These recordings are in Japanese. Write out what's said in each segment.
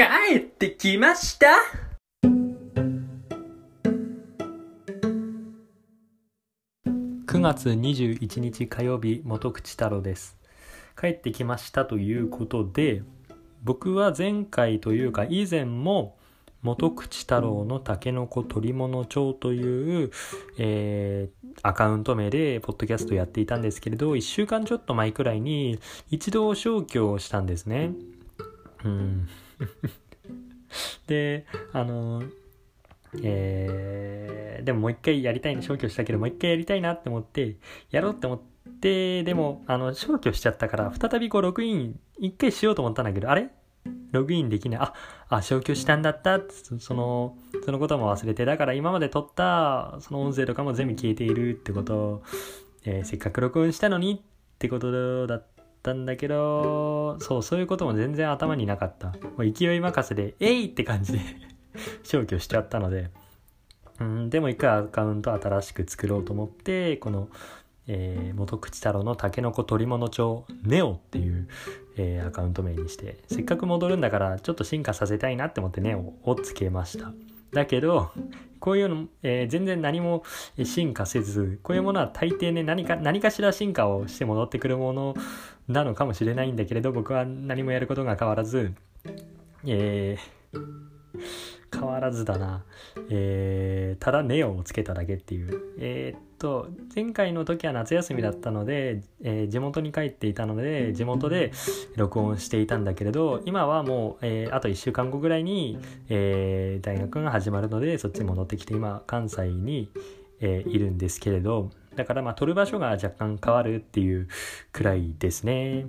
帰ってきました。9月21日火曜日元口太郎です。帰ってきましたということで僕は前回というか以前も元口太郎のたけのこ取物帳という、えー、アカウント名でポッドキャストやっていたんですけれど1週間ちょっと前くらいに一度消去をしたんですね。うん。であのえー、でももう一回やりたいな消去したけどもう一回やりたいなって思ってやろうって思ってでもあの消去しちゃったから再びこうログイン一回しようと思ったんだけどあれ？ログインできない。あ、あ、消去したんだったその、そのことも忘れて。だから今まで撮ったその音声とかも全部消えているってことを、えー、せっかく録音したのにってことだったんだけど、そう、そういうことも全然頭になかった。もう勢い任せで、えい！って感じで 消去しちゃったので、うん、でも一回アカウント新しく作ろうと思って、この、えー、元口太郎のたけのこ取物帳ネオっていう、えー、アカウント名にしてせっかく戻るんだからちょっと進化させたいなって思ってネオをつけました。だけどこういうの、えー、全然何も進化せずこういうものは大抵ね何か何かしら進化をして戻ってくるものなのかもしれないんだけれど僕は何もやることが変わらずえー変わらずだな。えー、ただネオンをつけただけっていう。えー、と、前回の時は夏休みだったので、えー、地元に帰っていたので、地元で録音していたんだけれど、今はもう、えー、あと1週間後ぐらいに、えー、大学が始まるので、そっちに戻ってきて、今、関西に、えー、いるんですけれど、だからまあ撮る場所が若干変わるっていうくらいですね。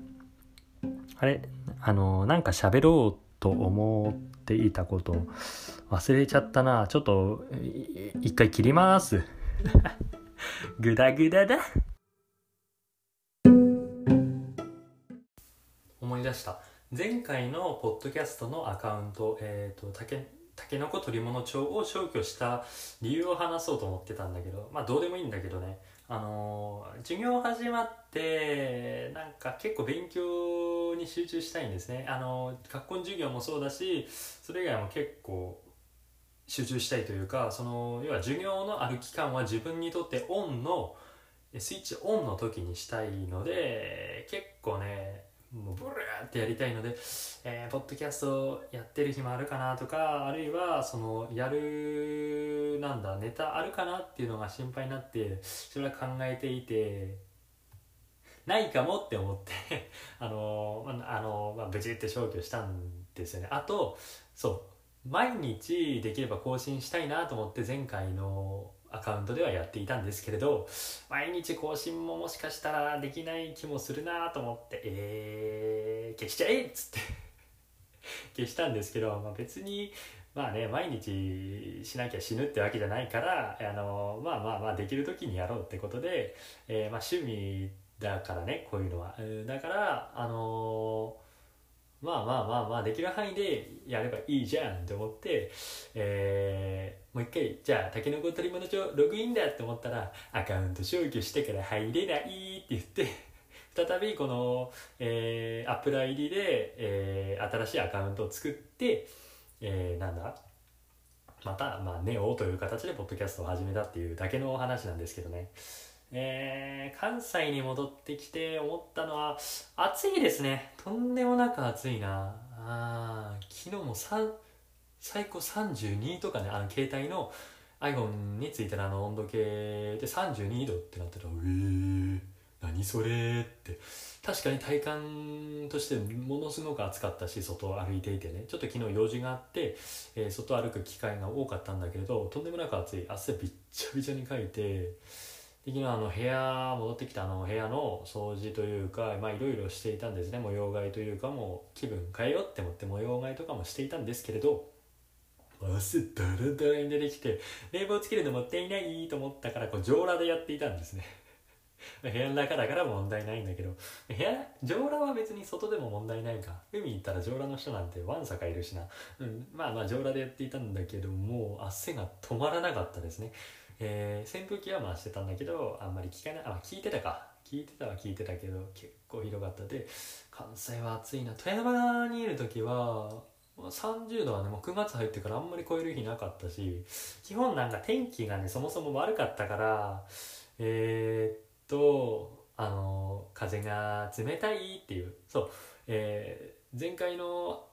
あれあの、なんか喋ろうと思っていたこと忘れちゃったな。ちょっと、一回切ります。ぐだぐだだ。思い出した。前回のポッドキャストのアカウント、えっ、ー、と、たけ、たけのこ取り物帳を消去した理由を話そうと思ってたんだけど、まあどうでもいいんだけどね。あの授業始まってなんか結構勉強に集中したいんですねあの学校の授業もそうだしそれ以外も結構集中したいというかその要は授業のある期間は自分にとってオンのスイッチオンの時にしたいので結構ねもうブルーってやりたいので、えー、ポッドキャストやってる暇あるかなとかあるいはそのやるなんだネタあるかなっていうのが心配になってそれは考えていてないかもって思って あのあの、まあ、無事って消去したんですよね。あとそう。毎日できれば更新したいなと思って前回のアカウントではやっていたんですけれど毎日更新ももしかしたらできない気もするなと思ってえー、消しちゃえっつって 消したんですけど、まあ、別にまあね毎日しなきゃ死ぬってわけじゃないからあのまあまあまあできる時にやろうってことで、えー、まあ趣味だからねこういうのは、だからあのまあまあまあまあできる範囲でやればいいじゃんって思って、えー、もう一回じゃあたけのこ取り物帳ログインだって思ったらアカウント消去してから入れないって言って 再びこの、えー、アップル ID で、えー、新しいアカウントを作って、えー、なんだまた、まあ、ネオという形でポッドキャストを始めたっていうだけの話なんですけどね。えー、関西に戻ってきて思ったのは暑いですね。とんでもなく暑いな。あ昨日も最高32とかねあの携帯の iPhone についてるあの温度計で32度ってなってた。らえー、何それって。確かに体感としてものすごく暑かったし外を歩いていてね。ちょっと昨日用事があって、えー、外歩く機会が多かったんだけれどとんでもなく暑い。汗びっちゃびちゃにかいて的にはあの部屋戻ってきたあの部屋の掃除というかまあいろいろしていたんですね。模様替えというかもう気分変えようって思って模様替えとかもしていたんですけれど汗だらだらに出てきて冷房つけるのもったいないと思ったからこう上裸でやっていたんですね。部屋の中だから問題ないんだけど部屋上裸は別に外でも問題ないか。海行ったら上裸の人なんてわんさかいるしな、うん、まあまあ上裸でやっていたんだけどもう汗が止まらなかったですね。えー、扇風機は回してたんだけどあんまり聞かないあ聞いてたか。聞いてたは聞いてたけど結構広かった。で関西は暑いな。富山にいる時は30度はねもう9月入ってからあんまり超える日なかったし基本なんか天気がねそもそも悪かったからえー、っとあの風が冷たいっていう。そう、えー、前回の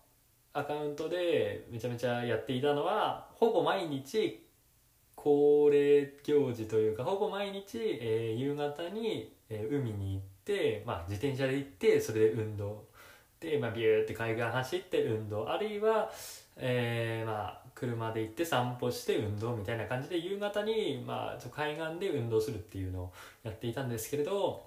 アカウントでめちゃめちゃやっていたのはほぼ毎日恒例行事というかほぼ毎日、えー、夕方に、えー、海に行って、まあ、自転車で行ってそれで運動。で、まあ、ビューって海岸走って運動。あるいは、えー、まあ車で行って散歩して運動みたいな感じで夕方に、まあ、海岸で運動するっていうのをやっていたんですけれど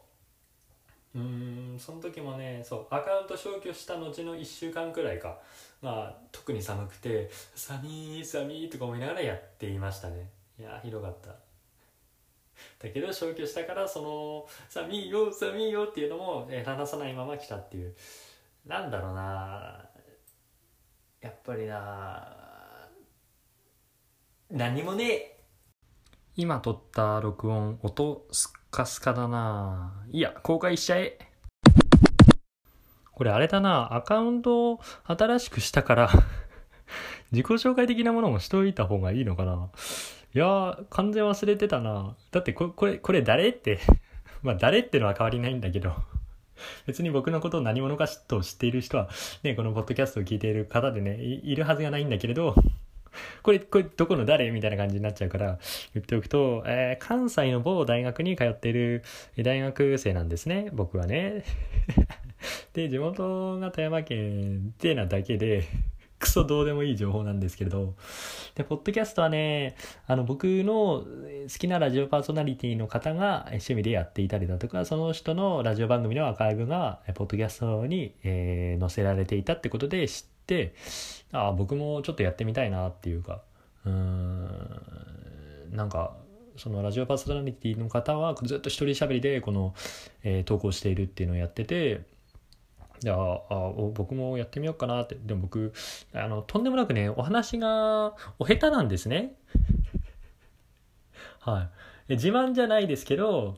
うんその時もねそうアカウント消去した後の1週間くらいかまあ特に寒くて「寒い寒い」とか思いながらやっていましたね。いやひどかった。だけど消去したからその「寒いよ寒いよ」っていうのも、え話さないまま来たっていう。なんだろうな。やっぱりな。何もねえ。今撮った録音音スカスカだな。いや公開しちゃえ。これあれだな。アカウントを新しくしたから自己紹介的なものもしといた方がいいのかな。いや完全忘れてたなだってここれこれ誰って まあ誰ってのは変わりないんだけど 別に僕のことを何者かと知っている人はねこのポッドキャストを聞いている方でねいるはずがないんだけれど これ、これ、どこの誰みたいな感じになっちゃうから、言っておくと、えー、関西の某大学に通っている大学生なんですね、僕はね。で、地元が富山県ってなだけで、クソどうでもいい情報なんですけれど、で、ポッドキャストはね、あの、僕の好きなラジオパーソナリティの方が趣味でやっていたりだとか、その人のラジオ番組のアーカイブが、ポッドキャストに、えー、載せられていたってことで知ってああ僕もちょっとやってみたいなっていうかうーんなんかそのラジオパーソナリティの方はずっと一人喋りでこの、えー、投稿しているっていうのをやっててでああ僕もやってみようかなって。でも僕あのとんでもなくねお話がお下手なんですね。はい。自慢じゃないですけど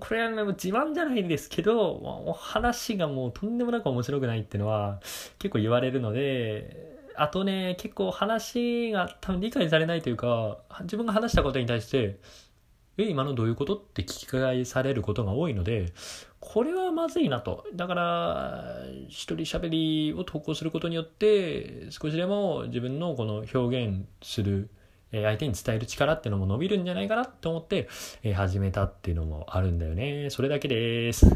これはね、自慢じゃないですけど、お話がもうとんでもなく面白くないっていうのは結構言われるので、あとね、結構話が多分理解されないというか、自分が話したことに対して、え、今のどういうこと？って聞き返されることが多いので、これはまずいなと。だから、一人喋りを投稿することによって、少しでも自分のこの表現するえ相手に伝える力っていうのも伸びるんじゃないかなって思って、え始めたっていうのもあるんだよね。それだけです。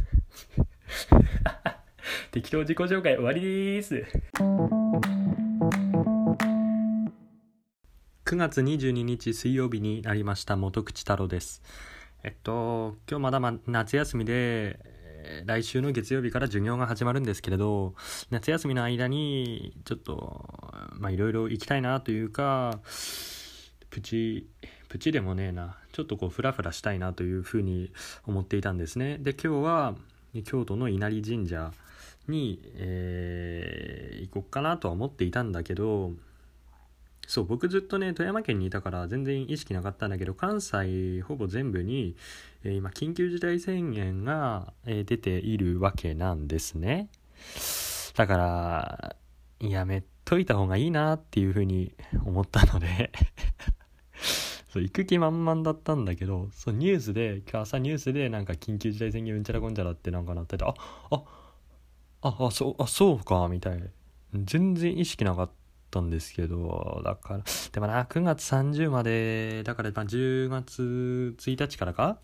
適当自己紹介終わりです。9月22日水曜日になりました元口太郎です。えっと、今日まだま夏休みで、来週の月曜日から授業が始まるんですけれど、夏休みの間に、ちょっと、まいろいろ行きたいなというか、プチプチでもねえなちょっとこうフラフラしたいなというふうに思っていたんですね。で今日は京都の稲荷神社に、えー、行こっかなとは思っていたんだけどそう僕ずっとね富山県にいたから全然意識なかったんだけど関西ほぼ全部に、えー、今緊急事態宣言が、えー、出ているわけなんですね。だからやめといた方がいいなっていうふうに思ったので そう行く気満々だったんだけどそうニュースで今日朝ニュースでなんか緊急事態宣言うんちゃらこんちゃらってなんかなっててああああそうあそうかみたい全然意識なかった。んですけどだからでもな9月30までだからまあ10月1日からか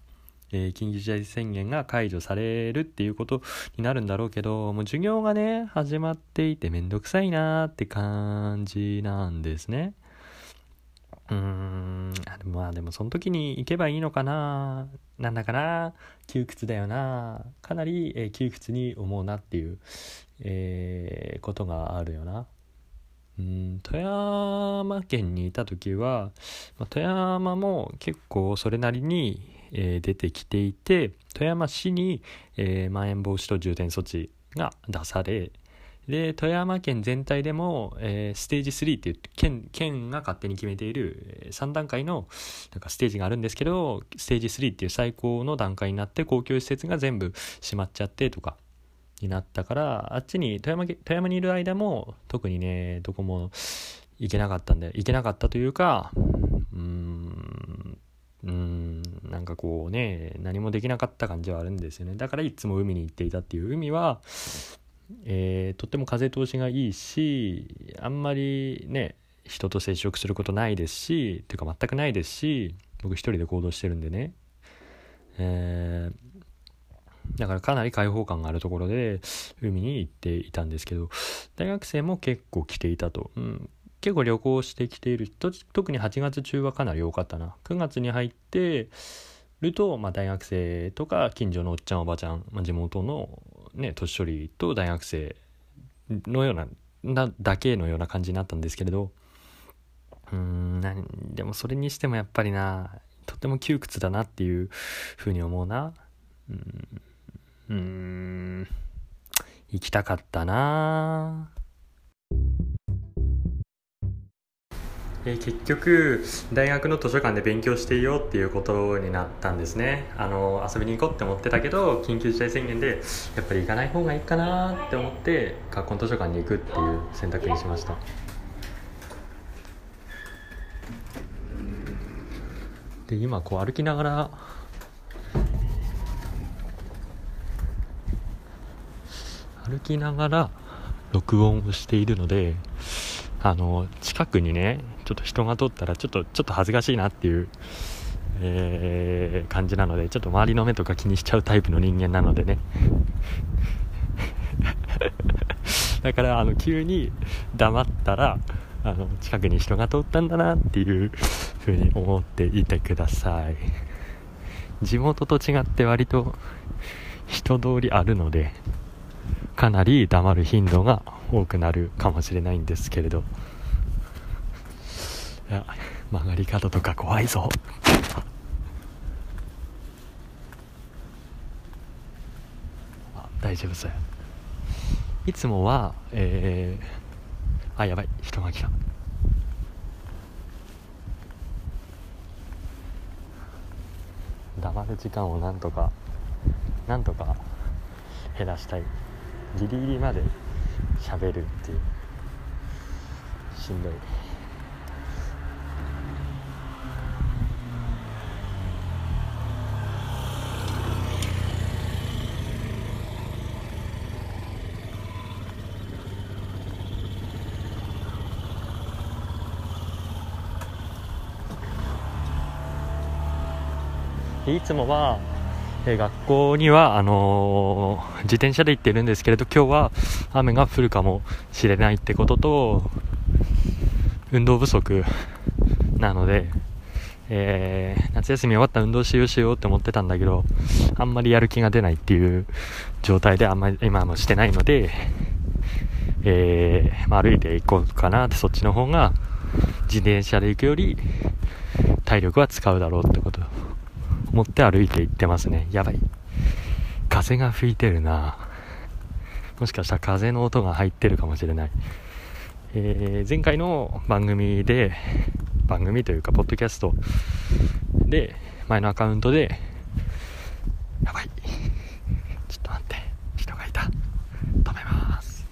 えー、緊急事態宣言が解除されるっていうことになるんだろうけど、もう授業がね、始まっていてめんどくさいなーって感じなんですね。うーん、まあでもその時に行けばいいのかななんだかな窮屈だよなかなり、えー、窮屈に思うなっていう、えー、ことがあるよな。うん富山県にいた時は、まあ、富山も結構それなりに、えー、出てきていて富山市に、えー、まん延防止等重点措置が出されで富山県全体でも、えー、ステージ3っていう県県が勝手に決めている3段階のなんかステージがあるんですけどステージ3っていう最高の段階になって公共施設が全部閉まっちゃってとかになったからあっちに富山富山にいる間も特にねどこも行けなかったんで行けなかったというかうーんうんなんかこうね何もできなかった感じはあるんですよね。だからいつも海に行っていたっていう。海は、えー、とっても風通しがいいしあんまりね人と接触することないですしっていうか全くないですし僕一人で行動してるんでね。えー、だからかなり開放感があるところで海に行っていたんですけど大学生も結構来ていたと、うん、結構旅行してきている人特に8月中はかなり多かったな。9月に入ってると、まあ、大学生とか近所のおっちゃんおばちゃん、まあ、地元のね年寄りと大学生のようななだけのような感じになったんですけれどうんでもそれにしてもやっぱりなとても窮屈だなっていうふうに思うな。うん。うん。行きたかったな。え結局大学の図書館で勉強していようっていうことになったんですね。あの遊びに行こうって思ってたけど緊急事態宣言でやっぱり行かない方がいいかなって思って学校の図書館に行くっていう選択にしました。で今こう歩きながら歩きながら録音をしているのであの近くにねちょっと人が通ったらちょっとちょっと恥ずかしいなっていう、えー、感じなのでちょっと周りの目とか気にしちゃうタイプの人間なのでね。だからあの急に黙ったらあの近くに人が通ったんだなっていう風に思っていてください。地元と違って割と人通りあるので。かなり黙る頻度が多くなるかもしれないんですけれど。いや曲がり角とか怖いぞ。あ大丈夫そういつもはえー、あやばい。人が来た黙る時間をなんとかなんとか減らしたい。ギリギリまで喋るっていう。しんどい。いつもは、え、学校にはあのー、自転車で行ってるんですけれど今日は雨が降るかもしれないってことと運動不足なので、えー、夏休み終わったら運動しようしようって思ってたんだけどあんまりやる気が出ないっていう状態であんまり今もしてないので、えーまあ、歩いていこうかなってそっちの方が自転車で行くより体力は使うだろうってこと。持って歩いて行ってますね。やばい。風が吹いてるなもしかしたら風の音が入ってるかもしれない。えー、前回の番組で、番組というか、ポッドキャストで、前のアカウントで、やばい。ちょっと待って。人がいた。止めます。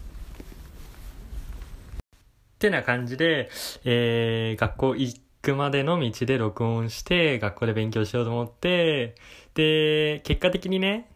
ってな感じで、えー、学校行って、くまでの道で録音して、学校で勉強しようと思って、で、結果的にね、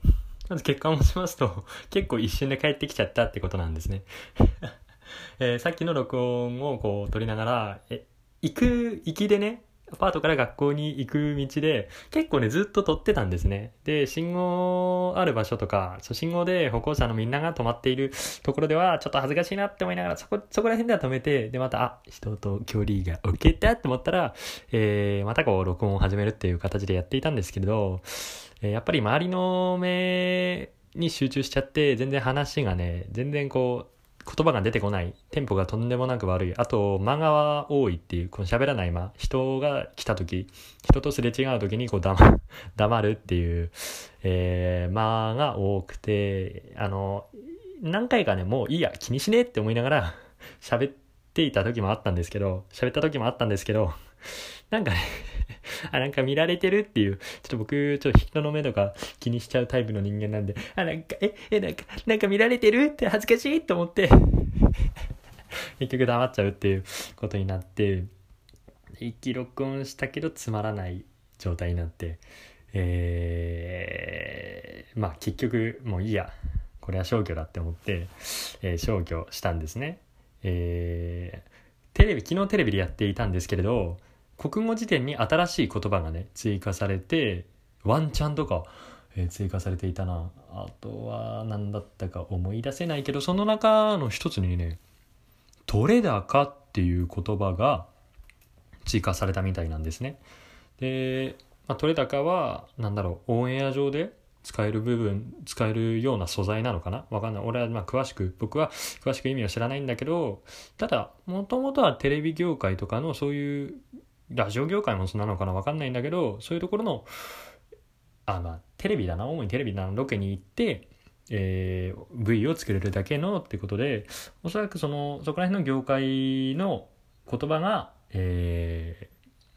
まず結果を持ちますと、結構一瞬で帰ってきちゃったってことなんですね。えー、さっきの録音をこう撮りながら、え、行く、行きでね、アパートから学校に行く道で、結構ね、ずっと撮ってたんですね。で、信号ある場所とか、そう信号で歩行者のみんなが止まっているところでは、ちょっと恥ずかしいなって思いながら、そこ、そこら辺では止めて、で、また、あ、人と距離が置けたって思ったら、えー、またこう、録音を始めるっていう形でやっていたんですけれど、えー、やっぱり周りの目に集中しちゃって、全然話がね、全然こう、言葉が出てこない。テンポがとんでもなく悪い。あと、間が多いっていう、この喋らない間。人が来た時、人とすれ違う時にこう黙 黙るっていう、えー、間が多くて、あの、何回かね、もういいや、気にしねえって思いながら 喋っていた時もあったんですけど、喋った時もあったんですけど、なんかね あ、なんか見られてるっていう、ちょっと僕、ちょっと人の目とか気にしちゃうタイプの人間なんで、あ、なんか、え、え、なんか、なんか見られてるって恥ずかしいと思って。結局黙っちゃうっていうことになって、一気録音したけどつまらない状態になって、えー、まあ結局もういいや、これは消去だって思って、えー、消去したんですね。えー、テレビ、昨日テレビでやっていたんですけれど、国語辞典に新しい言葉がね、追加されて、ワンチャンとか、えー、追加されていたな。あとは何だったか思い出せないけど、その中の一つにね、取れ高っていう言葉が追加されたみたいなんですね。で、まあ、取れ高は、何だろう、オンエア上で使える部分、使えるような素材なのかな？わかんない。俺はまあ詳しく、僕は詳しく意味は知らないんだけど、ただ、もともとはテレビ業界とかのそういう、ラジオ業界もそうなのかなわかんないんだけど、そういうところの、あ、まあ、テレビだな、主にテレビだな、ロケに行って、えー、V を作れるだけのってことで、おそらくその、そこら辺の業界の言葉が、え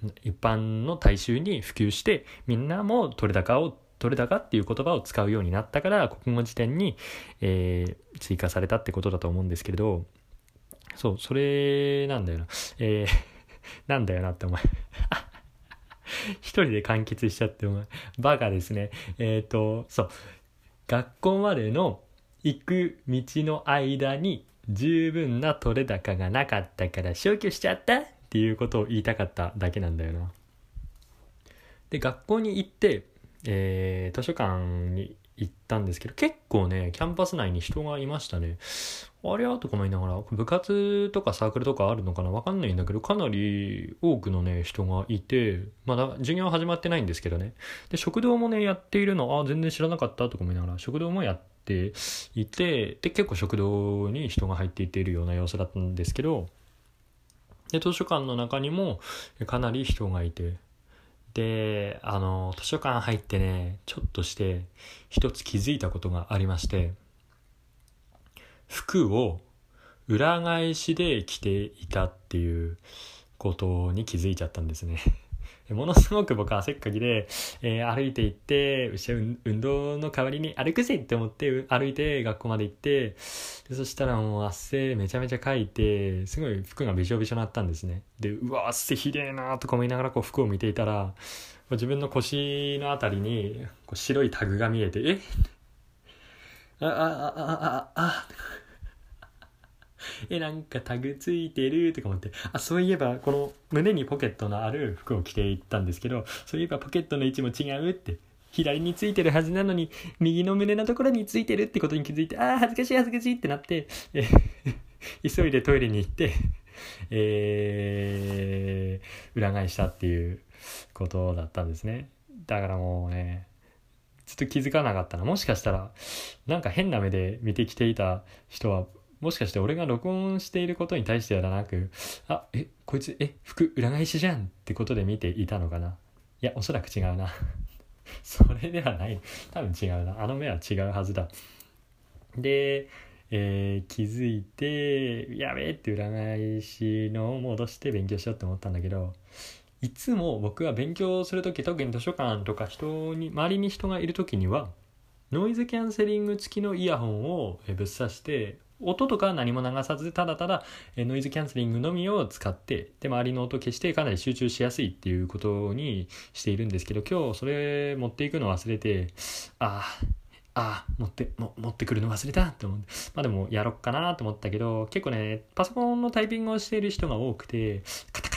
ー、一般の大衆に普及して、みんなも取れ高を、取れ高っていう言葉を使うようになったから、国語辞典に、えー、追加されたってことだと思うんですけれど、そう、それなんだよな。えー、なんだよなってお前。一人で完結しちゃってお前。バカですね。えっ、ー、と、そう。学校までの行く道の間に十分な取れ高がなかったから消去しちゃったっていうことを言いたかっただけなんだよな。で、学校に行って、えー、図書館に行ったんですけど、結構ね、キャンパス内に人がいましたね。あれゃとか思いながら、部活とかサークルとかあるのかな？わかんないんだけど、かなり多くのね、人がいて、まだ授業始まってないんですけどね。で、食堂もね、やっているの、あ、全然知らなかったとか思いながら、食堂もやっていて、で、結構食堂に人が入っていっているような様子だったんですけど、で、図書館の中にもかなり人がいて、で、あの、図書館入ってね、ちょっとして一つ気づいたことがありまして、服を裏返しで着ていたっていうことに気づいちゃったんですね。ものすごく僕はせっかきで、えー、歩いて行って、後ろ運動の代わりに歩くぜって思って歩いて学校まで行って、そしたらもう汗めちゃめちゃかいて、すごい服がびしょびしょになったんですね。で、うわ、汗ひでえなとか思いながらこう服を見ていたら、自分の腰のあたりにこう白いタグが見えて、え？あ、あ、あ、あ、あ、え、なんかタグついてるとか思って、あ、そういえば、この胸にポケットのある服を着ていったんですけど、そういえばポケットの位置も違うって、左についてるはずなのに、右の胸のところについてるってことに気づいて、ああ、恥ずかしい恥ずかしいってなって、え 急いでトイレに行ってえー、裏返したっていうことだったんですね。だからもうね、ちょっと気づかなかったな。もしかしたら、なんか変な目で見てきていた人は、もしかして俺が録音していることに対してではなく、あ、え、こいつ、え、服裏返しじゃんってことで見ていたのかな。いや、おそらく違うな。それではない。多分違うな。あの目は違うはずだ。で、えー、気づいて、やべえって裏返しのを戻して勉強しようって思ったんだけど、いつも僕が勉強する時特に図書館とか人に、周りに人がいる時には、ノイズキャンセリング付きのイヤホンをぶっ刺して音とか何も流さずただただノイズキャンセリングのみを使ってで周りの音消してかなり集中しやすいっていうことにしているんですけど今日それ持っていくの忘れてあああ持っても持ってくるの忘れたって思ってまあでもやろっかなと思ったけど結構ねパソコンのタイピングをしている人が多くてカタカタ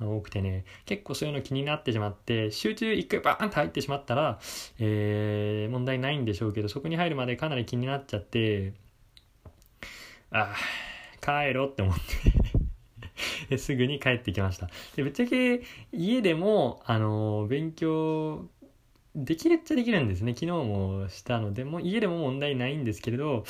が多くてね、結構そういうの気になってしまって、集中一回バーンと入ってしまったら、えー、問題ないんでしょうけど、そこに入るまでかなり気になっちゃって、ああ帰ろうって思って すぐに帰ってきました。で、ぶっちゃけ家でも、あの、勉強できるっちゃできるんですね。昨日もしたので、もう家でも問題ないんですけれど、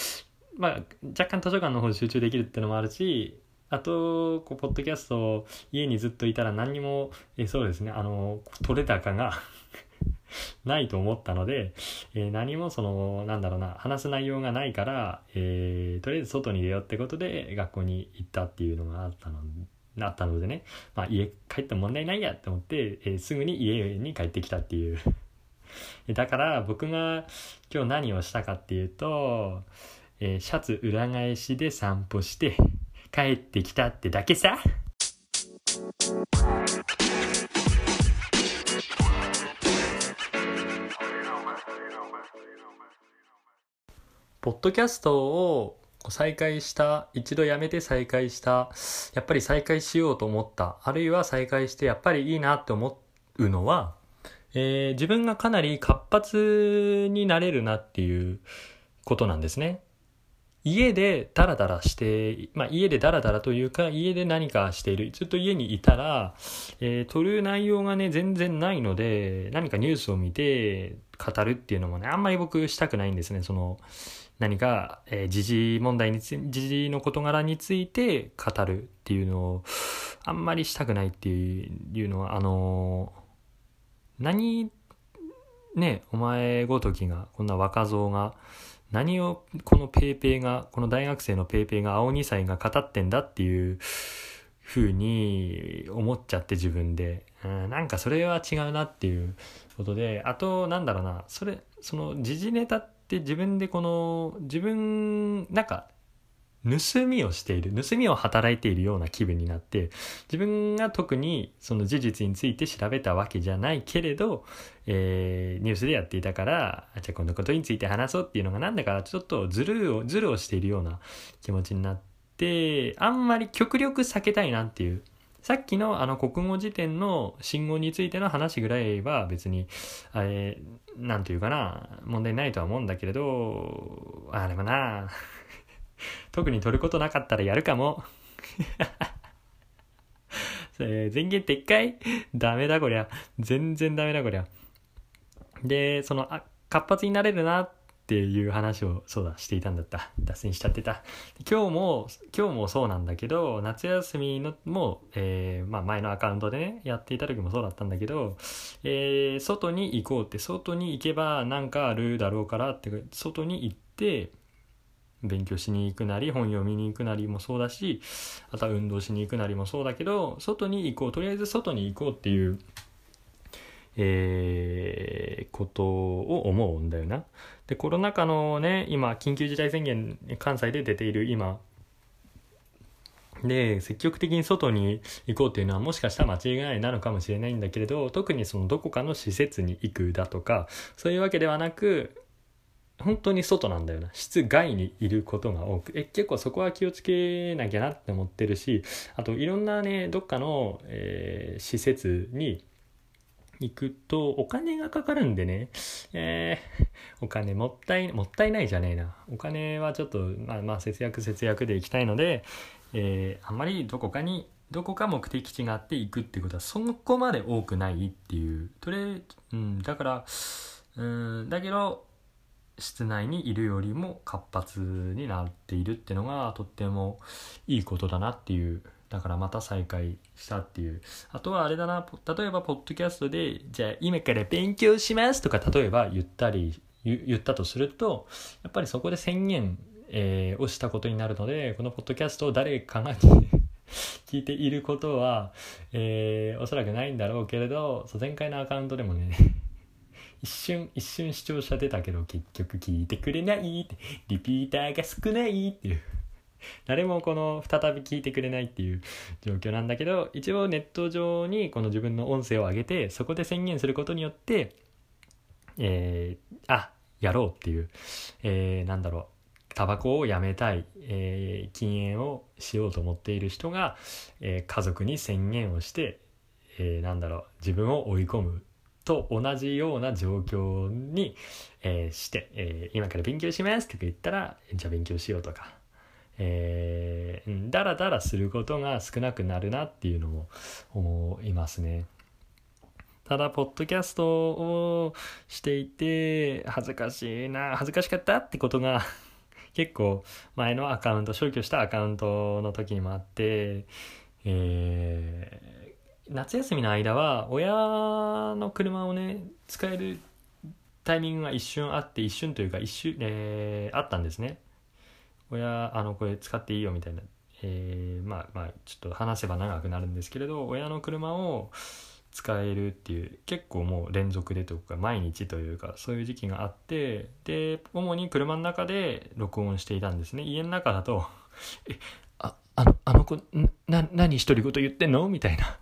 まあ、若干図書館の方で集中できるってのもあるし、あと、こう、ポッドキャスト、家にずっといたら何にも、えそうですね、あの、取れ高が ないと思ったので、えー、何もその、なんだろうな、話す内容がないから、えー、とりあえず外に出ようってことで学校に行ったっていうのがあったのなったのでね、まあ、家帰っても問題ないやって思って、えーすぐに家に帰ってきたっていう。だから僕が今日何をしたかっていうと、えシャツ裏返しで散歩して帰ってきたってだけさ。ポッドキャストを再開した一度やめて再開したやっぱり再開しようと思った。あるいは再開してやっぱりいいなって思うのは、えー自分がかなり活発になれるなっていうことなんですね。家でダラダラして、まあ家でダラダラというか家で何かしている。ずっと家にいたら、えー、取る内容がね、全然ないので、何かニュースを見て語るっていうのもね、あんまり僕したくないんですね。その、何か、えー時事問題につ時事の事柄について語るっていうのを、あんまりしたくないっていうのは、あのー何、ね、お前ごときが、こんな若造が、何をこのペイペイがこの大学生のペーペーが青2歳が語ってんだっていう風に思っちゃって自分で、うん、なんかそれは違うなっていうことであとなんだろうなそれその時事ネタって自分でこの自分なんか盗みをしている盗みを働いているような気分になって自分が特にその事実について調べたわけじゃないけれど、えーニュースでやっていたからあじゃあこのことについて話そうっていうのがなんだかちょっとズルをズルをしているような気持ちになってあんまり極力避けたいなっていう。さっきのあの国語辞典の信号についての話ぐらいは別に、あれ、なんというかな、問題ないとは思うんだけれど、あれもな、特に取ることなかったらやるかも。えー前言撤回？ダメだこりゃ。全然ダメだこりゃ。で、その、あ、活発になれるなっていう話を、そうだ、していたんだった。脱線しちゃってた。今日も、今日もそうなんだけど、夏休みのも、えーまあ前のアカウントでね、やっていた時もそうだったんだけど、えー外に行こうって、外に行けばなんかあるだろうからって、外に行って、勉強しに行くなり本読みに行くなりもそうだしあとは運動しに行くなりもそうだけど外に行こうとりあえず外に行こうっていう、えーことを思うんだよな。でコロナ禍のね今緊急事態宣言関西で出ている今で積極的に外に行こうっていうのはもしかしたら間違いなのかもしれないんだけれど特にそのどこかの施設に行くだとかそういうわけではなく本当に外なんだよな。室外にいることが多く。え結構そこは気をつけなきゃなって思ってるしあといろんなねどっかの、えー施設に行くとお金がかかるんでね、えーお金もったいもったいないじゃねえな。お金はちょっとまあまあ節約節約で行きたいので、えーあんまりどこかにどこか目的地があって行くってことはそこまで多くないっていう。とれ、うん、だからうんだけど室内にいるよりも活発になっているっていうのがとってもいいことだなっていう。だからまた再開したっていう。あとはあれだな例えばポッドキャストでじゃあ今から勉強しますとか例えば言ったり言ったとするとやっぱりそこで宣言、えーをしたことになるのでこのポッドキャストを誰かが聞いていることは、えーおそらくないんだろうけれど前回のアカウントでもね一瞬一瞬視聴者出たけど結局聞いてくれないって。リピーターが少ないっていう。誰もこの再び聞いてくれないっていう状況なんだけど一応ネット上にこの自分の音声を上げてそこで宣言することによってえーあやろうっていう、えーなんだろう。タバコをやめたい、えー禁煙をしようと思っている人が、えー家族に宣言をして、えーなんだろう。自分を追い込む。と同じような状況に、えーして、えー今から勉強しますとか言ったらじゃあ勉強しようとか、えーだらだらすることが少なくなるなっていうのも思いますね。ただ、ポッドキャストをしていて、恥ずかしいな、恥ずかしかったってことが 結構前のアカウント、消去したアカウントの時にもあって、え夏休みの間は親の車をね、使えるタイミングが一瞬あって、一瞬というか一瞬、えーあったんですね。親、あの、これ使っていいよみたいな。えーまあまあちょっと話せば長くなるんですけれど親の車を使えるっていう結構もう連続でというか毎日というかそういう時期があってで主に車の中で録音していたんですね家の中だと「えああのあの子な何独り言言ってんの?」みたいな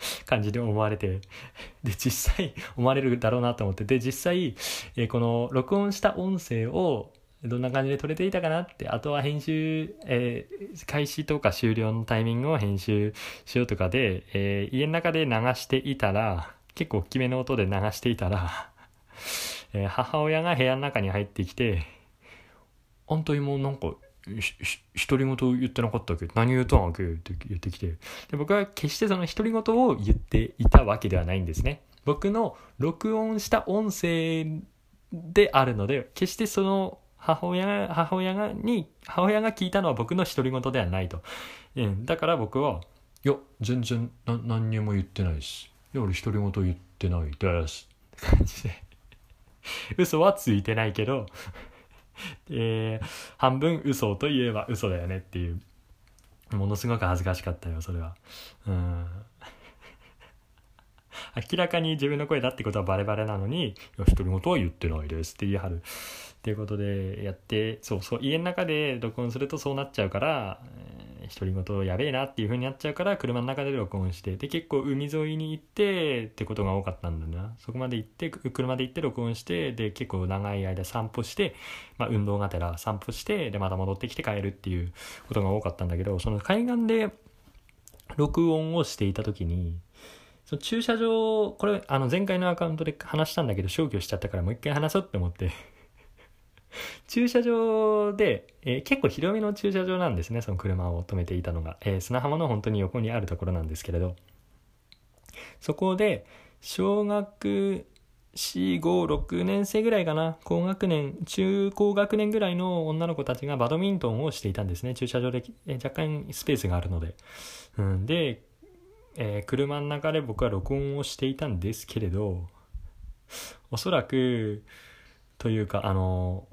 感じで思われて で実際 思われるだろうなと思ってで実際、えーこの録音した音声をどんな感じで撮れていたかなってあとは編集、えー開始とか終了のタイミングを編集しようとかで、えー家の中で流していたら結構大きめの音で流していたら、えー母親が部屋の中に入ってきて「あんた今なんか独り言言ってなかったっけ？何言うとんわけ?」って言ってきて。で僕は決してその独り言を言っていたわけではないんですね。僕の録音した音声であるので決してその母親が母親がに母親が聞いたのは僕の独り言ではないと、うん、だから僕はいや全然な何にも言ってないしいや俺独り言言ってないです。って感じで。嘘はついてないけど え半分嘘といえば嘘だよねっていう。ものすごく恥ずかしかったよそれは。うん。明らかに自分の声だってことはバレバレなのに「独り言は言ってないです」って言い張る。っていうことでやってそうそう家の中で録音するとそうなっちゃうから、えー独り言やべえなっていう風になっちゃうから車の中で録音してで結構海沿いに行ってってことが多かったんだな。そこまで行って車で行って録音してで結構長い間散歩して、まあ、運動がてら散歩してでまた戻ってきて帰るっていうことが多かったんだけどその海岸で録音をしていた時にその駐車場これあの前回のアカウントで話したんだけど消去しちゃったからもう一回話そうって思って。駐車場で、えー結構広めの駐車場なんですねその車を止めていたのが、えー砂浜の本当に横にあるところなんですけれど。そこで小学456年生ぐらいかな高学年中高学年ぐらいの女の子たちがバドミントンをしていたんですね駐車場で、えー若干スペースがあるので、うん、で、え車の中で僕は録音をしていたんですけれどおそらくというかあの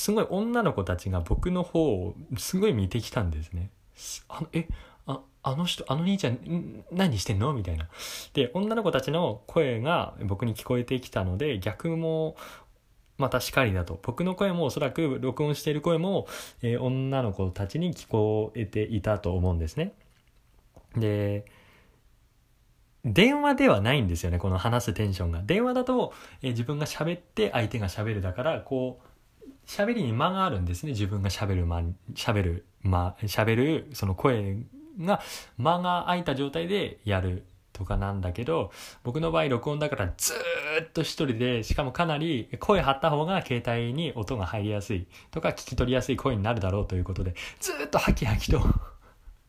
すごい女の子たちが僕の方をすごい見てきたんですね。あのえああの人あの兄ちゃんん何してんの？みたいな。で女の子たちの声が僕に聞こえてきたので逆もまたしかりだと僕の声もおそらく録音している声も、えー女の子たちに聞こえていたと思うんですね。で電話ではないんですよねこの話すテンションが電話だと、えー自分が喋って相手が喋るだからこう喋りに間があるんですね。自分が喋る間喋る間喋るその声が間が空いた状態でやるとかなんだけど僕の場合録音だからずっと一人でしかもかなり声張った方が携帯に音が入りやすいとか聞き取りやすい声になるだろうということでずっとハキハキと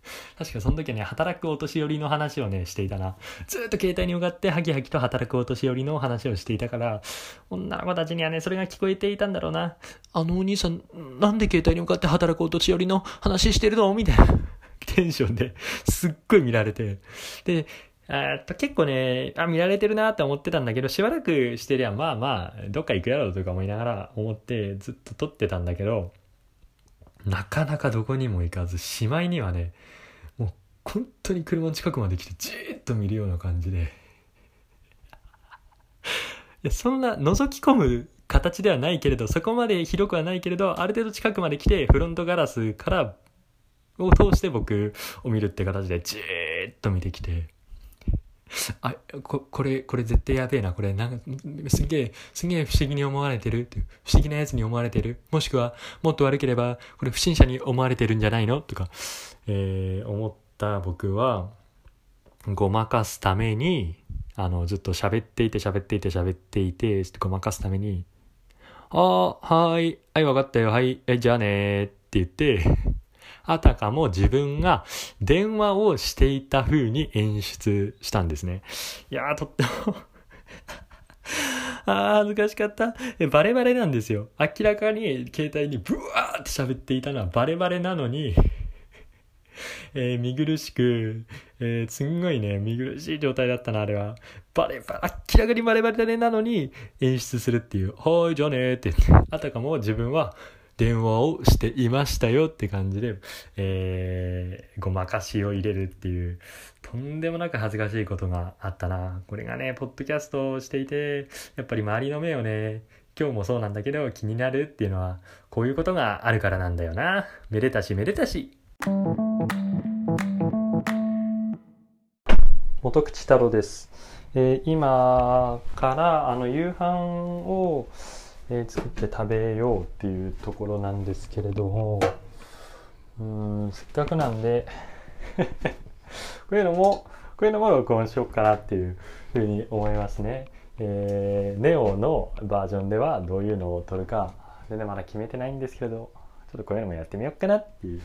確かその時はね働くお年寄りの話をねしていたな。ずっと携帯に向かってハキハキと働くお年寄りの話をしていたから女の子たちにはねそれが聞こえていたんだろうな。あのお兄さんなんで携帯に向かって働くお年寄りの話してるの？みたいな。テンションですっごい見られて。でえっと結構ねあ見られてるなって思ってたんだけどしばらくしてりゃまあまあどっか行くやろうとか思いながら思ってずっと撮ってたんだけどなかなかどこにも行かずしまいにはね本当に車の近くまで来てじーっと見るような感じで。いやそんな覗き込む形ではないけれどそこまで広くはないけれどある程度近くまで来てフロントガラスからを通して僕を見るって形でじーっと見てきて。あここれこれ絶対やべえな。これなんかすげえすげえ不思議に思われてる。って不思議なやつに思われてる。もしくはもっと悪ければこれ不審者に思われてるんじゃないの？とか、えー思った僕はごまかすためにあのずっと喋っていて喋っていて喋っていてごまかすために「ああはいはい分かったよはいじゃあね」って言ってあたかも自分が電話をしていた風に演出したんですね。いや、とってもあー、恥ずかしかった。えバレバレなんですよ。明らかに携帯にブワーって喋っていたのはバレバレなのに、えー見苦しく、えーすんごいね、見苦しい状態だったな、あれは。バレバレ、明らかにバレバレだねなのに演出するっていう、はい、じゃねーって言って、あたかも自分は、電話をしていましたよって感じで、えー、ごまかしを入れるっていう、とんでもなく恥ずかしいことがあったな。これがね、ポッドキャストをしていて、やっぱり周りの目をね、今日もそうなんだけど気になるっていうのは、こういうことがあるからなんだよな。めでたしめでたし。元口太郎です。えー今からあの夕飯を、えー作って食べようっていうところなんですけれどもうんせっかくなんで こういうのもこういうのも録音しようかなっていうふうに思いますね。えーネオのバージョンではどういうのを撮るか全然まだ決めてないんですけどちょっとこういうのもやってみようかなっていう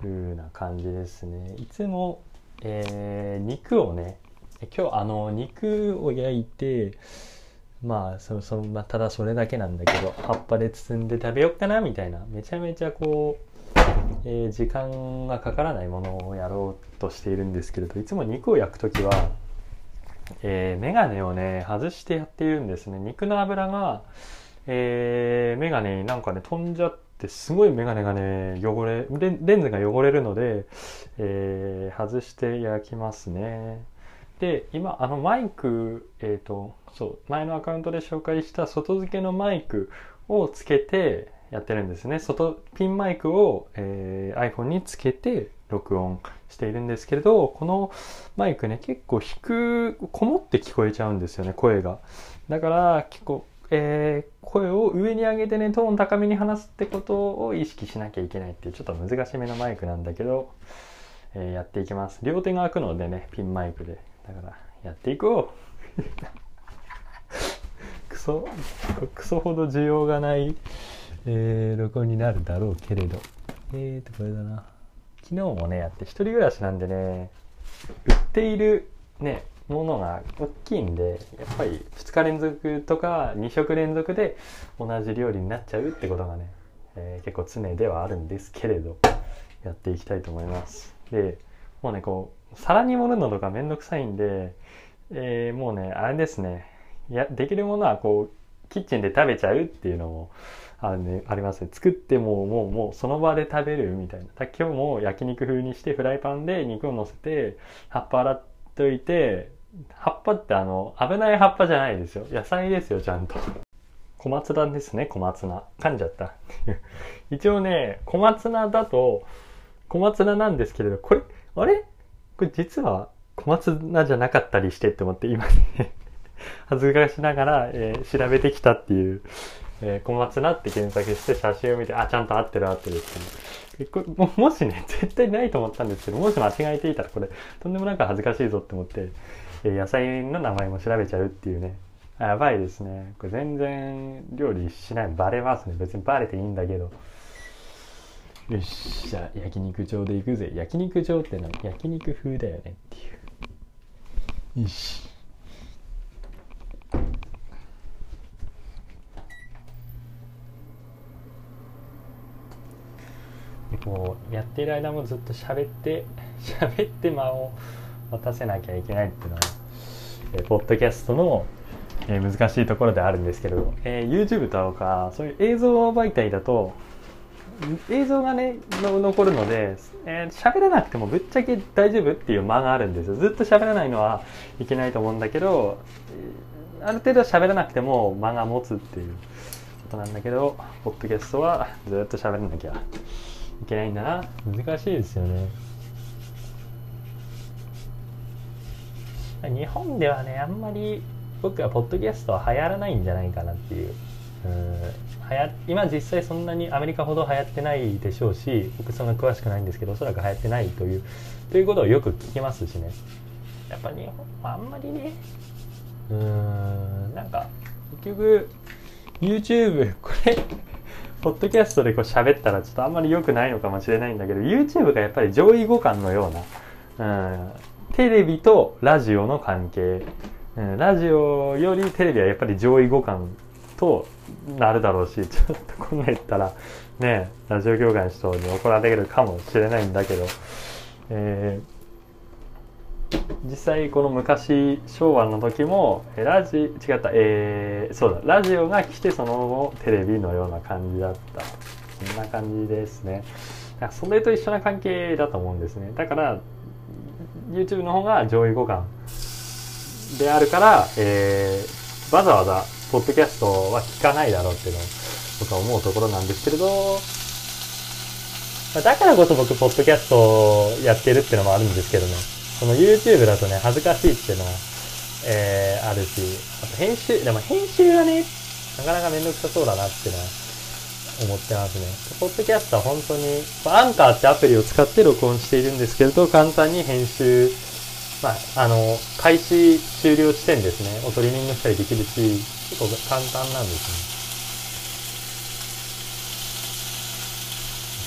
風な感じですね。いつも、えー肉をね今日あの肉を焼いてまあそのそまあ、ただそれだけなんだけど葉っぱで包んで食べようかなみたいなめちゃめちゃこう、えー時間がかからないものをやろうとしているんですけれどいつも肉を焼く時は、えー、メガネをね外してやっているんですね肉の油が、えー、メガネになんかね飛んじゃってすごいメガネがね汚れレンズが汚れるので、えー外して焼きますね。で今あのマイクえっ、とそう前のアカウントで紹介した外付けのマイクをつけてやってるんですね。外ピンマイクを、えー iPhone につけて録音しているんですけれどこのマイクね結構低くこもって聞こえちゃうんですよね声が。だから結構えー声を上に上げてねトーン高めに話すってことを意識しなきゃいけないっていうちょっと難しめのマイクなんだけど、えーやっていきます。両手が開くのでねピンマイクで。だからやっていこう。クソクソほど需要がない、えー録音になるだろうけれど。えーとこれだな。昨日もねやって一人暮らしなんでね売っているねものが大きいんでやっぱり2日連続とか2食連続で同じ料理になっちゃうってことがね、えー結構常ではあるんですけれどやっていきたいと思います。でもうねこう皿に盛るのとかめんどくさいんで、えーもうねあれですね。やできるものはこうキッチンで食べちゃうっていうのもあるね、ありますね。作ってももうもうその場で食べるみたいな。今日も焼肉風にしてフライパンで肉を乗せて葉っぱ洗っといて葉っぱってあの危ない葉っぱじゃないですよ。野菜ですよちゃんと。小松菜ですね小松菜。噛んじゃった。一応ね小松菜だと小松菜なんですけれどこれあれ？これ実は小松菜じゃなかったりしてって思って今ね 恥ずかしながら、えー調べてきたっていう、えー小松菜って検索して写真を見てあちゃんと合ってる合ってるってこれももしね絶対ないと思ったんですけどもし間違えていたらこれとんでもなく恥ずかしいぞって思って、えー野菜の名前も調べちゃうっていうね。やばいですね。これ全然料理しない。バレますね。別にバレていいんだけど。よっしゃ。焼肉場で行くぜ。焼肉場ってのは焼肉風だよねっていう。よし。でこうやってる間もずっと喋って喋って間を待たせなきゃいけないっていうのは、えーポッドキャストの、えー難しいところであるんですけど、えー YouTube とかそういう映像媒体だと映像がねの残るのでえー喋、らなくてもぶっちゃけ大丈夫っていう間があるんですよ。ずっと喋らないのはいけないと思うんだけどある程度喋らなくても間が持つっていうことなんだけどポッドキャストはずっと喋らなきゃいけないんだな。難しいですよね。日本ではねあんまり僕はポッドキャストは流行らないんじゃないかなっていう。うん流行今実際そんなにアメリカほど流行ってないでしょうし僕そんな詳しくないんですけどおそらく流行ってないというということをよく聞きますしね。やっぱ日本はあんまりねうーんなんか結局 YouTube これポッドキャストでこう喋ったらちょっとあんまり良くないのかもしれないんだけど YouTube がやっぱり上位互換のような、うん、テレビとラジオの関係、ラジオよりテレビはやっぱり上位互換となるだろうし ちょっとこんな言ったらねラジオ業界の人に怒られるかもしれないんだけど、えー実際この昔昭和の時もラジ違ったえー、そうだラジオが来てその後テレビのような感じだった。そんな感じですね。それと一緒な関係だと思うんですね。だから YouTube の方が上位互換であるから、えー、わざわざポッドキャストは聞かないだろうっていうのを僕は思うところなんですけれどだからこそ僕ポッドキャストをやってるっていうのもあるんですけどね。その YouTube だとね恥ずかしいっていうのは、えー、あるしあと編集でも編集がねなかなかめんどくさそうだなっていうのは思ってますね。ポッドキャストは本当に、アンカーってアプリを使って録音しているんですけれど、簡単に編集、まあ、あの、開始終了地点ですね、をトリミングしたりできるし、結構簡単なんですね。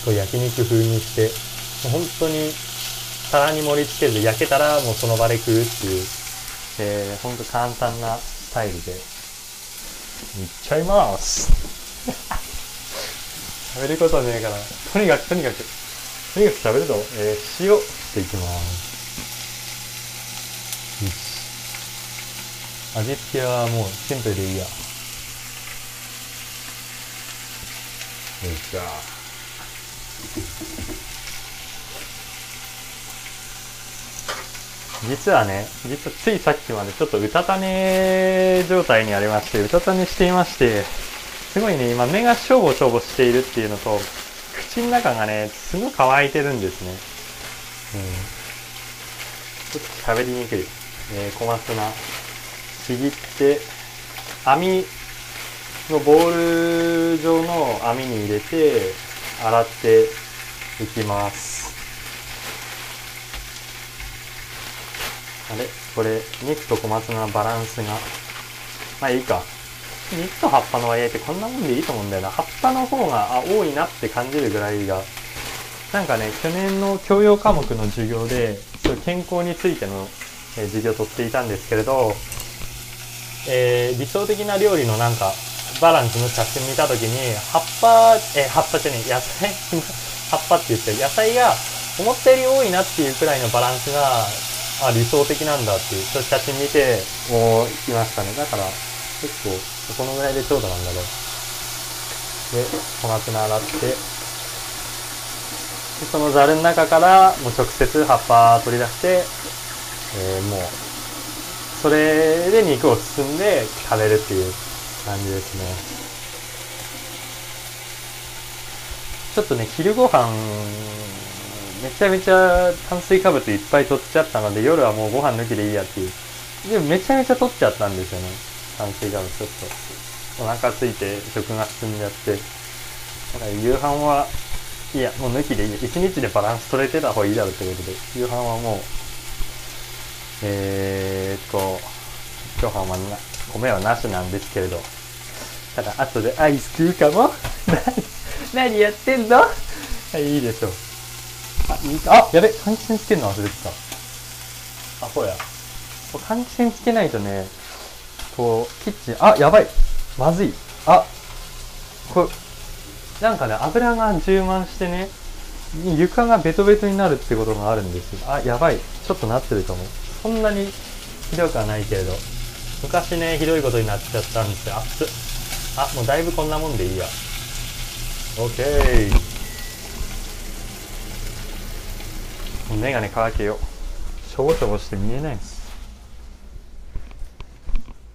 こう焼肉風にして、もう本当に皿に盛り付けず焼けたらもうその場で食うっていう、えー、本当簡単なスタイルで、いっちゃいます。食べることはねえから、とにかくとにかく、とにかく食べると、えー、塩していきます。よし味付けはもうシンプルでいいや。よいしょ。実はね、実はついさっきまでちょっとうたた寝状態にありまして、うたた寝していまして、すごいね、今目がしょぼしょぼしているっていうのと、口の中がね、すごい乾いてるんですね。うん。ちょっと喋りにくい。えー、小松菜。ちぎって、網のボール状の網に入れて、洗っていきます。あれ？これ、肉と小松菜のバランスが、まあいいか。肉と葉っぱの割合ってこんなもんでいいと思うんだよな。葉っぱの方が、あ、多いなって感じるぐらいが。なんかね、去年の教養科目の授業で、そう健康についての、えー授業を取っていたんですけれど、えー理想的な料理のなんか、バランスの写真見たときに、葉っぱ、えー葉っぱじゃねえ、野菜、葉っぱって言ってる、野菜が思ったより多いなっていうくらいのバランスが、あ、理想的なんだっていう、そういう写真見て、もう、いましたね。だから、結構、このぐらいでちょうどなんだろう。で、小松菜洗って、でそのザルの中から、もう直接葉っぱ取り出して、えーもう、それで肉を包んで食べるっていう感じですね。ちょっとね、昼ご飯、めちゃめちゃ炭水化物いっぱい取っちゃったので、夜はもうご飯抜きでいいやっていう。でもめちゃめちゃ取っちゃったんですよね。炭水化物ちょっと。お腹空いて食が進んじゃって。だから夕飯は、いや、もう抜きでいい。一日でバランス取れてた方がいいだろうってことで、夕飯はもう、えーっと、今日はまな米はなしなんですけれど、ただ後でアイス食うかも？何やってんの？はい、いいでしょう。あ、いいかあ、やべ、換気扇つけるの忘れてた。あ、ほや。換気扇つけないとね、こう、キッチン、あ、やばい。まずい。あ、これ、なんかね、油が充満してね、床がベトベトになるってことがあるんですよ。あ、やばい。ちょっとなってるかも。そんなにひどくはないけれど。昔ね、ひどいことになっちゃったんですよ。熱っ。あ、もうだいぶこんなもんでいいや。オッケー。もうメガネ乾けよう。しょぼしょぼして見えないんです。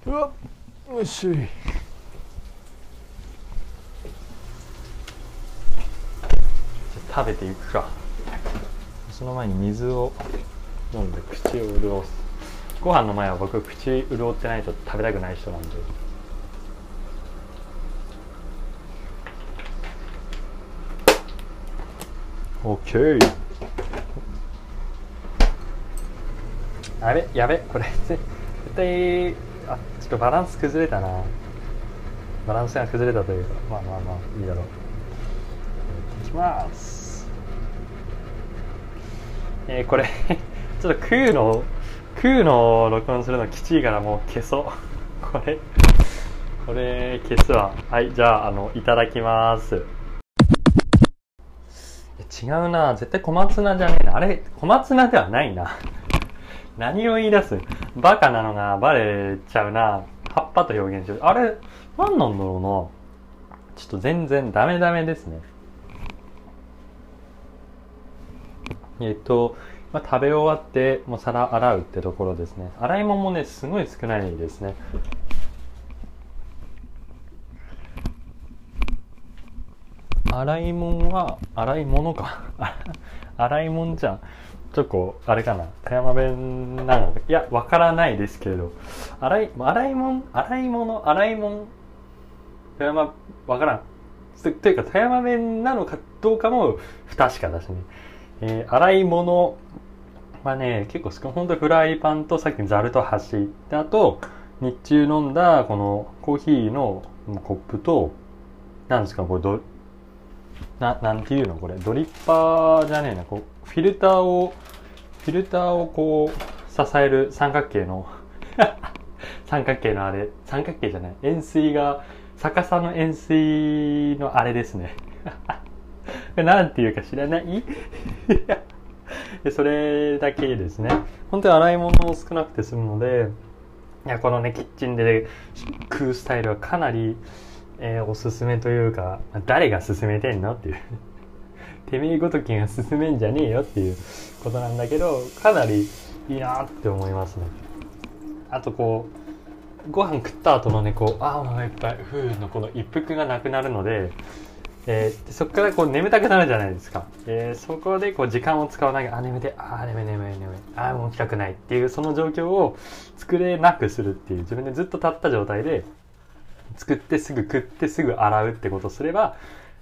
うわっ、よしい。食べていくか。その前に水を飲んで口を潤す。ご飯の前は僕口潤ってないと食べたくない人なんで。オッケー。あれ？やべこれ絶対あちょっとバランス崩れたな。バランスが崩れたというか。まあまあまあいいだろう。いきます。えー、これ ちょっと食うの食うの録音するのきちいからもう消そう。これこれ消すわ。はいじゃああのいただきます。違うな。絶対小松菜じゃねえな。あれ小松菜ではないな。何を言い出す？バカなのがバレちゃうな。葉っぱと表現しよう。あれ、何なんだろうな。ちょっと全然ダメダメですね。えっと、まあ、食べ終わってもう皿洗うってところですね。洗い物もね、すごい少ないですね。洗い物は、洗い物か。洗い物じゃん。ちょっとあれかな富山弁なのいやわからないですけれど。洗い洗い物洗い物洗い物富山わからん。というか富山弁なのかどうかも不確かだしね、えー、洗い物はね結構少本当フライパンとさっきのザルと箸であと日中飲んだこのコーヒーのコップとなんですかこれどななんていうの？これドリッパーじゃねえな。こうフィルターを、フィルターをこう、支える三角形の 三角形のあれ、三角形じゃない、円錐が、逆さの円錐のあれですね。なんていうか知らない？それだけですね。本当に洗い物も少なくて済むので、いや、このね、キッチンで食うスタイルはかなり、えー、おすすめというか、誰が勧めてんの？っていうてめえごときが進めんじゃねえよっていうことなんだけどかなりいいなって思いますね。あとこうご飯食った後のねこうああお腹いっぱいふうのこの一服がなくなるのでえー、そこからこう眠たくなるじゃないですか、えー、そこでこう時間を使わない。あ眠てああ眠い眠い眠い。ああもう起きたくないっていうその状況を作れなくするっていう自分でずっと立った状態で作ってすぐ食ってすぐ洗うってことをすれば、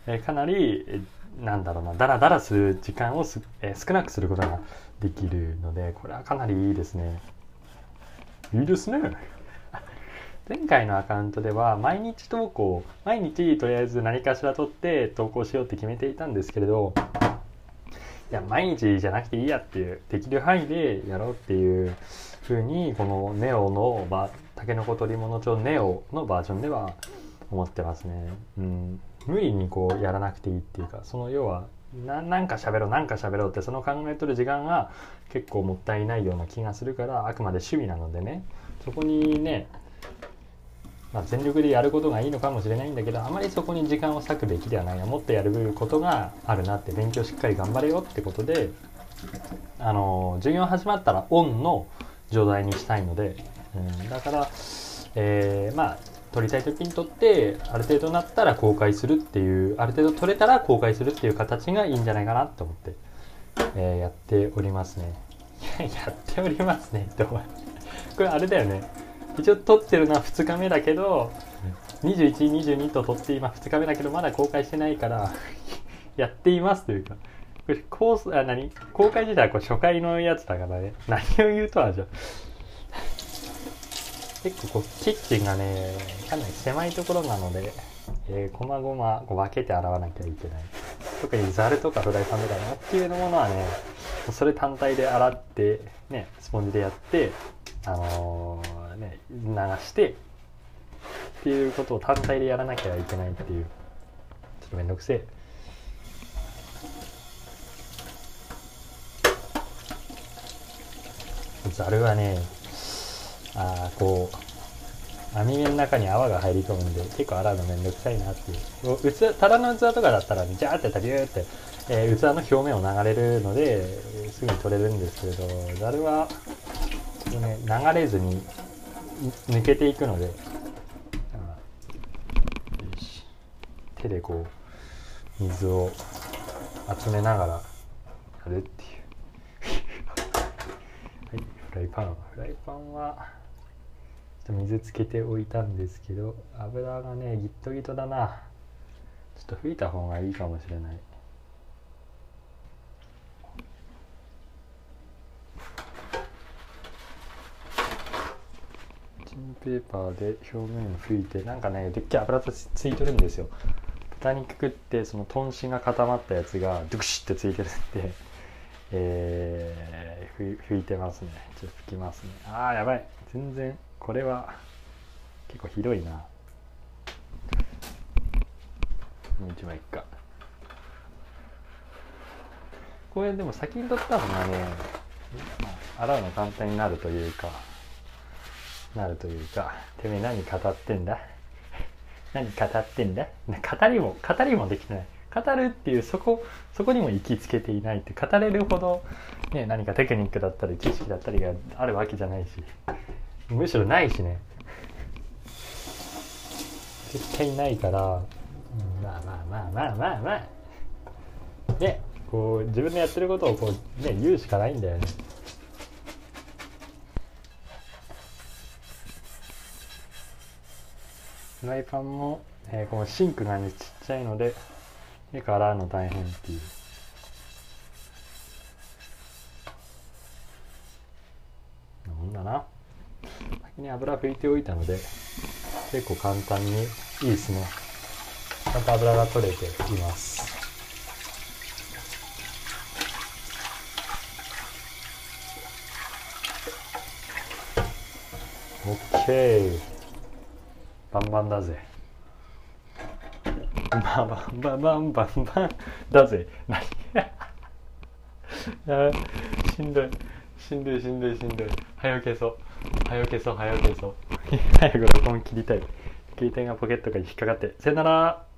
えー、かなりなんだろうなダラダラする時間をす、えー、少なくすることができるのでこれはかなりいいですね。いいですね。前回のアカウントでは毎日投稿毎日とりあえず何かしら撮って投稿しようって決めていたんですけれどいや毎日じゃなくていいやっていうできる範囲でやろうっていうふうにこのネオのたけのこ取り物帳ネオのバージョンでは思ってますね。うん。無理にこうやらなくていいっていうかその要はななんか喋ろうなんか喋ろうってその考えとる時間が結構もったいないような気がするからあくまで趣味なのでねそこにね、まあ、全力でやることがいいのかもしれないんだけどあまりそこに時間を割くべきではないな。もっとやることがあるなって勉強しっかり頑張れよってことであの授業始まったらオンの状態にしたいので、うん、だから、えー、まあ撮りたい時に撮ってある程度なったら公開するっていうある程度撮れたら公開するっていう形がいいんじゃないかなと思って、えー、やっておりますね。やっておりますねって これあれだよね。一応撮ってるのは2日目だけど2122と撮って今2日目だけどまだ公開してないから やっていますというか。これコースあ何？公開自体はこう初回のやつだからね。何を言うとはじゃあ。結構こうキッチンがねかなり狭いところなので、えー、細々こう分けて洗わなきゃいけない。特にザルとかフライパンとかね大きいのものはねそれ単体で洗ってねスポンジでやってあのー、ね流してっていうことを単体でやらなきゃいけないっていうちょっとめんどくせえ。ザルはねあこう網目の中に泡が入り込むんで結構洗うのめんどくさいなっていう。器ただの器とかだったらジャーってタビューって、えー、器の表面を流れるのですぐに取れるんですけどざるは、ね、流れずに抜けていくので手でこう水を集めながらやるっていう。はいフライパンフライパンはちょっと水つけておいたんですけど油がねギットギトだな。ちょっと吹いた方がいいかもしれない。チンペーパーで表面を拭いてなんかねでっけえ油つついてるんですよ。豚肉食ってその豚脂が固まったやつがドゥクシってついてるんでえー、拭いてますね。ちょっと拭きますね。ああやばい。全然これは結構ひどいな。もう一枚いっか。これでも先に取った方がね、洗うの簡単になるというかなるというかてめえ何語ってんだ？何語ってんだ？語りも語りもできてない。語るっていうそこそこにも行きつけていないって。語れるほど、ね、何かテクニックだったり知識だったりがあるわけじゃないし。むしろないしね。絶対ないから、まあまあまあまあまあまあ。ねこう自分でやってることをこうね言うしかないんだよね。フライパンも、えーこのシンクがねちっちゃいので結構洗うの大変っていうそんだなに油拭いておいたので結構簡単にいいですね。ちゃんと油が取れています。オッケー。バンバンだぜ。バンバンバンバンバンバンだぜ何あーしんどいしんどいしんどいしんどい早消そう早消そう早消そう。早 く録音切りたい。携帯がポケットから引っかかって。さよなら。